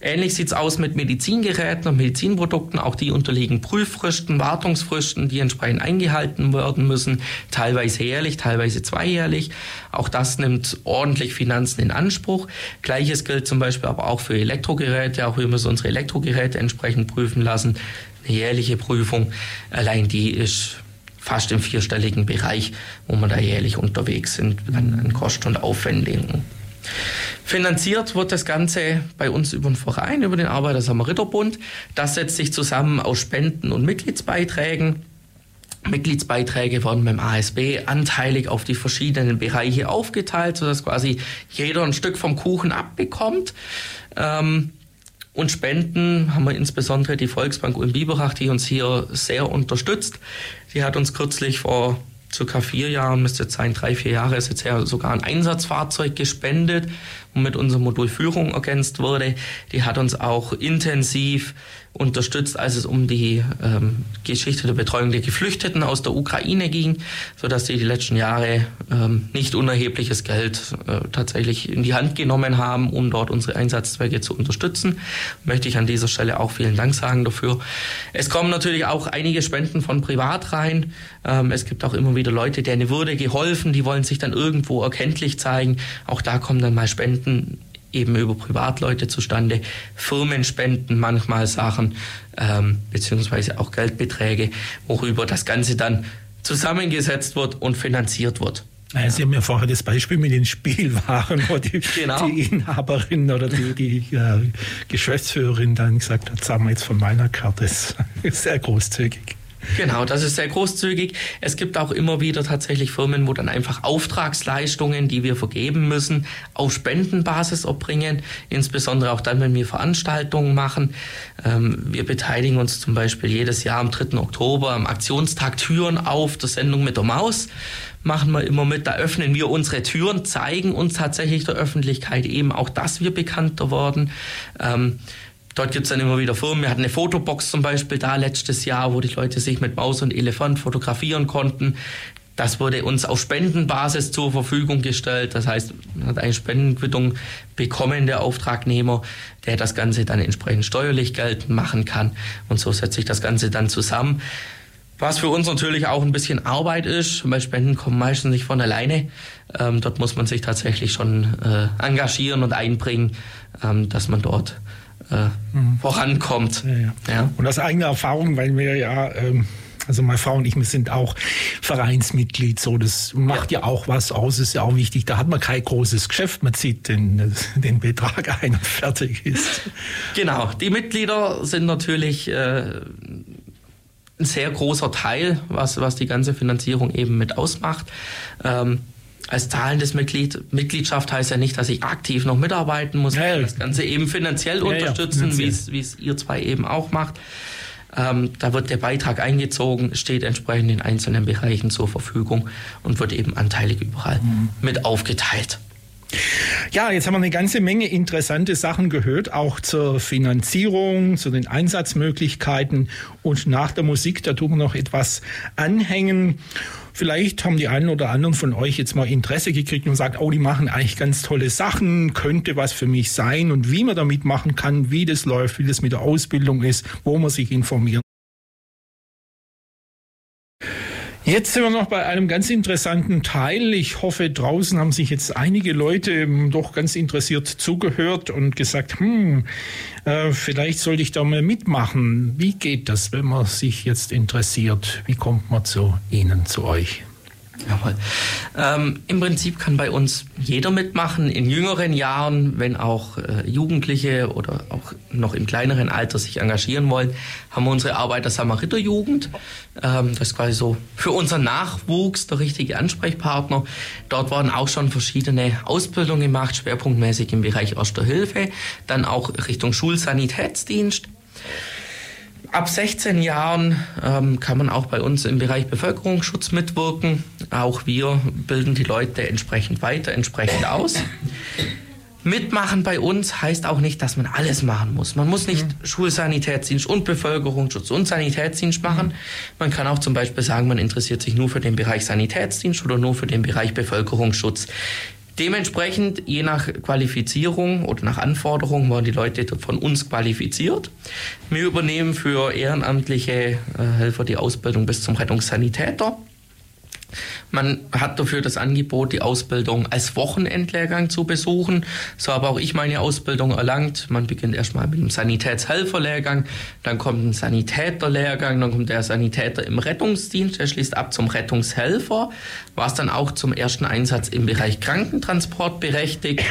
Ähnlich sieht es aus mit Medizingeräten und Medizinprodukten. Auch die unterliegen Prüffristen, Wartungsfristen, die entsprechend eingehalten werden müssen, teilweise jährlich, teilweise zweijährlich. Auch das nimmt ordentlich Finanzen in Anspruch. Gleiches gilt zum Beispiel aber auch für Elektrogeräte. Auch wir müssen unsere Elektrogeräte entsprechend prüfen lassen. Jährliche Prüfung, allein die ist fast im vierstelligen Bereich, wo wir da jährlich unterwegs sind an, an Kosten und Aufwendungen. Finanziert wird das Ganze bei uns über den Verein, über den Arbeiter-Samariter-Bund. Das setzt sich zusammen aus Spenden und Mitgliedsbeiträgen. Mitgliedsbeiträge werden beim ASB anteilig auf die verschiedenen Bereiche aufgeteilt, sodass quasi jeder ein Stück vom Kuchen abbekommt. Ähm, und Spenden haben wir insbesondere die Volksbank Ulm-Biberach, die uns hier sehr unterstützt. Die hat uns kürzlich vor circa vier Jahren, müsste jetzt sein, drei, vier Jahre ist jetzt her, sogar ein Einsatzfahrzeug gespendet, womit unser Modul Führung ergänzt wurde. Die hat uns auch intensiv unterstützt, als es um die ähm, Geschichte der Betreuung der Geflüchteten aus der Ukraine ging, sodass sie die letzten Jahre ähm, nicht unerhebliches Geld äh, tatsächlich in die Hand genommen haben, um dort unsere Einsatzzwecke zu unterstützen. Möchte ich an dieser Stelle auch vielen Dank sagen dafür. Es kommen natürlich auch einige Spenden von privat rein. Ähm, es gibt auch immer wieder Leute, denen wurde geholfen, die wollen sich dann irgendwo erkenntlich zeigen. Auch da kommen dann mal Spenden eben über Privatleute zustande, Firmen spenden manchmal Sachen, ähm, beziehungsweise auch Geldbeträge, worüber das Ganze dann zusammengesetzt wird und finanziert wird. Ja. Sie haben ja vorher das Beispiel mit den Spielwaren, wo die, genau. die Inhaberin oder die, die äh, Geschäftsführerin dann gesagt hat, sagen wir jetzt von meiner Karte, das ist sehr großzügig. Genau, das ist sehr großzügig. Es gibt auch immer wieder tatsächlich Firmen, wo dann einfach Auftragsleistungen, die wir vergeben müssen, auf Spendenbasis erbringen. Insbesondere auch dann, wenn wir Veranstaltungen machen. Ähm, wir beteiligen uns zum Beispiel jedes Jahr am 3. Oktober am Aktionstag Türen auf der Sendung mit der Maus machen wir immer mit. Da öffnen wir unsere Türen, zeigen uns tatsächlich der Öffentlichkeit eben auch, dass wir bekannter worden. Ähm, Dort gibt es dann immer wieder Firmen. Wir hatten eine Fotobox zum Beispiel da letztes Jahr, wo die Leute sich mit Maus und Elefant fotografieren konnten. Das wurde uns auf Spendenbasis zur Verfügung gestellt. Das heißt, man hat eine Spendenquittung bekommen, der Auftragnehmer, der das Ganze dann entsprechend steuerlich geltend machen kann. Und so setzt sich das Ganze dann zusammen. Was für uns natürlich auch ein bisschen Arbeit ist, weil Spenden kommen meistens nicht von alleine. Ähm, dort muss man sich tatsächlich schon äh, engagieren und einbringen, ähm, dass man dort äh, mhm. vorankommt. Ja, ja. Ja. Und aus eigener Erfahrung, weil wir ja, ähm, also meine Frau und ich, wir sind auch Vereinsmitglied, so das macht ja, auch was aus, ist ja auch wichtig. Da hat man kein großes Geschäft, man zieht den, den Betrag ein und fertig ist. Genau, die Mitglieder sind natürlich äh, ein sehr großer Teil, was, was die ganze Finanzierung eben mit ausmacht. Ähm, als zahlendes Mitglied, Mitgliedschaft heißt ja nicht, dass ich aktiv noch mitarbeiten muss. Ja, ja. Das Ganze eben finanziell ja, unterstützen, wie es ihr zwei eben auch macht. Ähm, da wird der Beitrag eingezogen, steht entsprechend in einzelnen Bereichen zur Verfügung und wird eben anteilig überall mhm. mit aufgeteilt. Ja, jetzt haben wir eine ganze Menge interessante Sachen gehört, auch zur Finanzierung, zu den Einsatzmöglichkeiten und nach der Musik, da tun wir noch etwas anhängen. Vielleicht haben die einen oder anderen von euch jetzt mal Interesse gekriegt und sagt, oh, die machen eigentlich ganz tolle Sachen, könnte was für mich sein und wie man damit machen kann, wie das läuft, wie das mit der Ausbildung ist, wo man sich informieren Jetzt sind wir noch bei einem ganz interessanten Teil. Ich hoffe, draußen haben sich jetzt einige Leute doch ganz interessiert zugehört und gesagt, hm, äh, vielleicht sollte ich da mal mitmachen. Wie geht das, wenn man sich jetzt interessiert? Wie kommt man zu Ihnen, zu euch? Jawohl. Ähm, Im Prinzip kann bei uns jeder mitmachen. In jüngeren Jahren, wenn auch äh, Jugendliche oder auch noch im kleineren Alter sich engagieren wollen, haben wir unsere Arbeiter-Samariter-Jugend. Ähm, das ist quasi so für unseren Nachwuchs der richtige Ansprechpartner. Dort wurden auch schon verschiedene Ausbildungen gemacht, schwerpunktmäßig im Bereich Erster Hilfe, dann auch Richtung Schulsanitätsdienst. Ab 16 Jahren ähm, kann man auch bei uns im Bereich Bevölkerungsschutz mitwirken. Auch wir bilden die Leute entsprechend weiter, entsprechend aus. Mitmachen bei uns heißt auch nicht, dass man alles machen muss. Man muss nicht mhm. Schulsanitätsdienst und Bevölkerungsschutz und Sanitätsdienst machen. Mhm. Man kann auch zum Beispiel sagen, man interessiert sich nur für den Bereich Sanitätsdienst oder nur für den Bereich Bevölkerungsschutz. Dementsprechend, je nach Qualifizierung oder nach Anforderungen, waren die Leute von uns qualifiziert. Wir übernehmen für ehrenamtliche äh, Helfer die Ausbildung bis zum Rettungssanitäter. Man hat dafür das Angebot, die Ausbildung als Wochenendlehrgang zu besuchen. So habe auch ich meine Ausbildung erlangt. Man beginnt erstmal mit einem Sanitätshelferlehrgang, dann kommt ein Sanitäterlehrgang, dann kommt der Sanitäter im Rettungsdienst, der schließt ab zum Rettungshelfer, war es dann auch zum ersten Einsatz im Bereich Krankentransport berechtigt.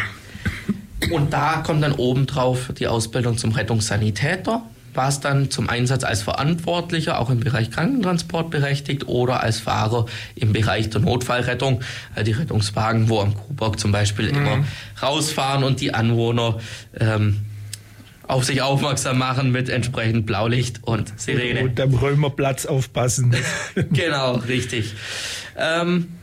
Und da kommt dann obendrauf die Ausbildung zum Rettungssanitäter war es dann zum Einsatz als Verantwortlicher, auch im Bereich Krankentransport berechtigt oder als Fahrer im Bereich der Notfallrettung. Äh, die Rettungswagen, wo am Kuhbock zum Beispiel mhm. immer rausfahren und die Anwohner ähm, auf sich aufmerksam machen mit entsprechend Blaulicht und Sirene. Und am Römerplatz aufpassen. genau, richtig. Ähm,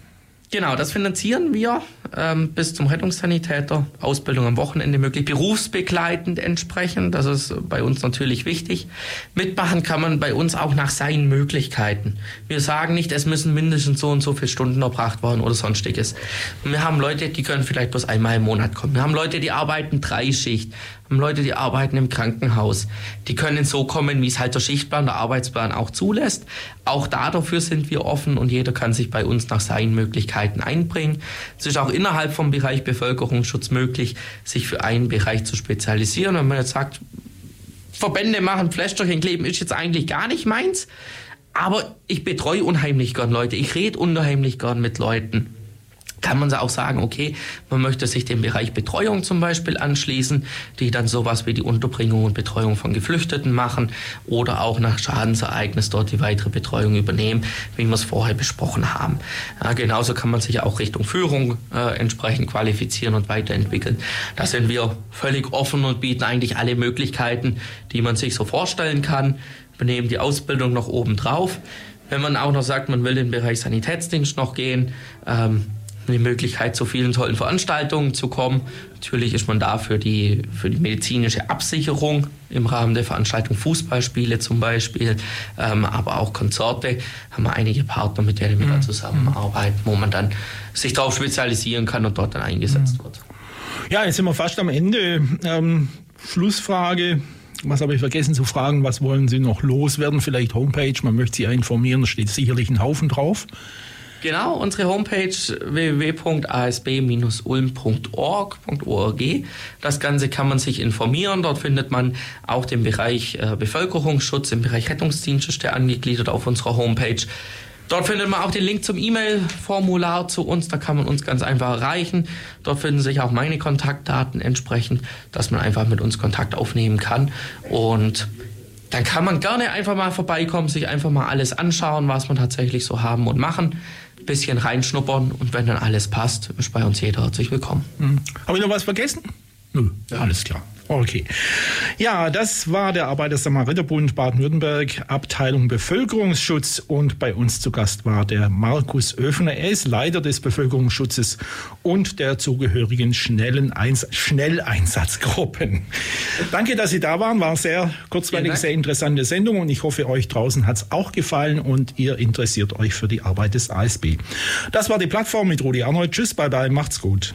Genau, das finanzieren wir ähm, bis zum Rettungssanitäter, Ausbildung am Wochenende möglich, berufsbegleitend entsprechend, das ist bei uns natürlich wichtig. Mitmachen kann man bei uns auch nach seinen Möglichkeiten. Wir sagen nicht, es müssen mindestens so und so viele Stunden erbracht werden oder sonstiges. wir haben Leute, die können vielleicht bloß einmal im Monat kommen. Wir haben Leute, die arbeiten Dreischicht haben Leute, die arbeiten im Krankenhaus. Die können so kommen, wie es halt der Schichtplan, der Arbeitsplan auch zulässt. Auch da dafür sind wir offen und jeder kann sich bei uns nach seinen Möglichkeiten einbringen. Es ist auch innerhalb vom Bereich Bevölkerungsschutz möglich, sich für einen Bereich zu spezialisieren. Wenn man jetzt sagt, Verbände machen Fläschchen kleben ist jetzt eigentlich gar nicht meins. Aber ich betreue unheimlich gern Leute. Ich rede unheimlich gern mit Leuten. Kann man auch sagen, okay, man möchte sich dem Bereich Betreuung zum Beispiel anschließen, die dann sowas wie die Unterbringung und Betreuung von Geflüchteten machen oder auch nach Schadensereignis dort die weitere Betreuung übernehmen, wie wir es vorher besprochen haben. Ja, genauso kann man sich auch Richtung Führung äh, entsprechend qualifizieren und weiterentwickeln. Da sind wir völlig offen und bieten eigentlich alle Möglichkeiten, die man sich so vorstellen kann. Wir nehmen die Ausbildung noch oben drauf. Wenn man auch noch sagt, man will den Bereich Sanitätsdienst noch gehen, ähm, die Möglichkeit, zu vielen tollen Veranstaltungen zu kommen. Natürlich ist man da für die, für die medizinische Absicherung im Rahmen der Veranstaltung Fußballspiele zum Beispiel, ähm, aber auch Konzerte. Haben wir einige Partner, mit denen wir mhm. da zusammenarbeiten, wo man dann sich darauf spezialisieren kann und dort dann eingesetzt mhm. wird. Ja, jetzt sind wir fast am Ende. Ähm, Schlussfrage. Was habe ich vergessen zu fragen? Was wollen Sie noch loswerden? Vielleicht Homepage. Man möchte Sie informieren. Da steht sicherlich ein Haufen drauf. Genau, unsere Homepage www.asb-ulm.org. Das Ganze kann man sich informieren. Dort findet man auch den Bereich äh, Bevölkerungsschutz, im Bereich Rettungsdienst ist der angegliedert auf unserer Homepage. Dort findet man auch den Link zum E-Mail-Formular zu uns. Da kann man uns ganz einfach erreichen. Dort finden sich auch meine Kontaktdaten entsprechend, dass man einfach mit uns Kontakt aufnehmen kann. Und dann kann man gerne einfach mal vorbeikommen, sich einfach mal alles anschauen, was man tatsächlich so haben und machen bisschen reinschnuppern und wenn dann alles passt, ist bei uns jeder herzlich willkommen. Mhm. Habe ich noch was vergessen? Nö, ja. alles klar. Okay. Ja, das war der Arbeiter-Samariter-Bund Baden-Württemberg, Abteilung Bevölkerungsschutz. Und bei uns zu Gast war der Markus Öfner. Er ist Leiter des Bevölkerungsschutzes und der zugehörigen schnellen Eins Schnelleinsatzgruppen. Danke, dass Sie da waren. War sehr kurzweilig, sehr interessante Sendung. Und ich hoffe, euch draußen hat es auch gefallen und ihr interessiert euch für die Arbeit des ASB. Das war die Plattform mit Rudi Arnold. Tschüss, bye bye, macht's gut.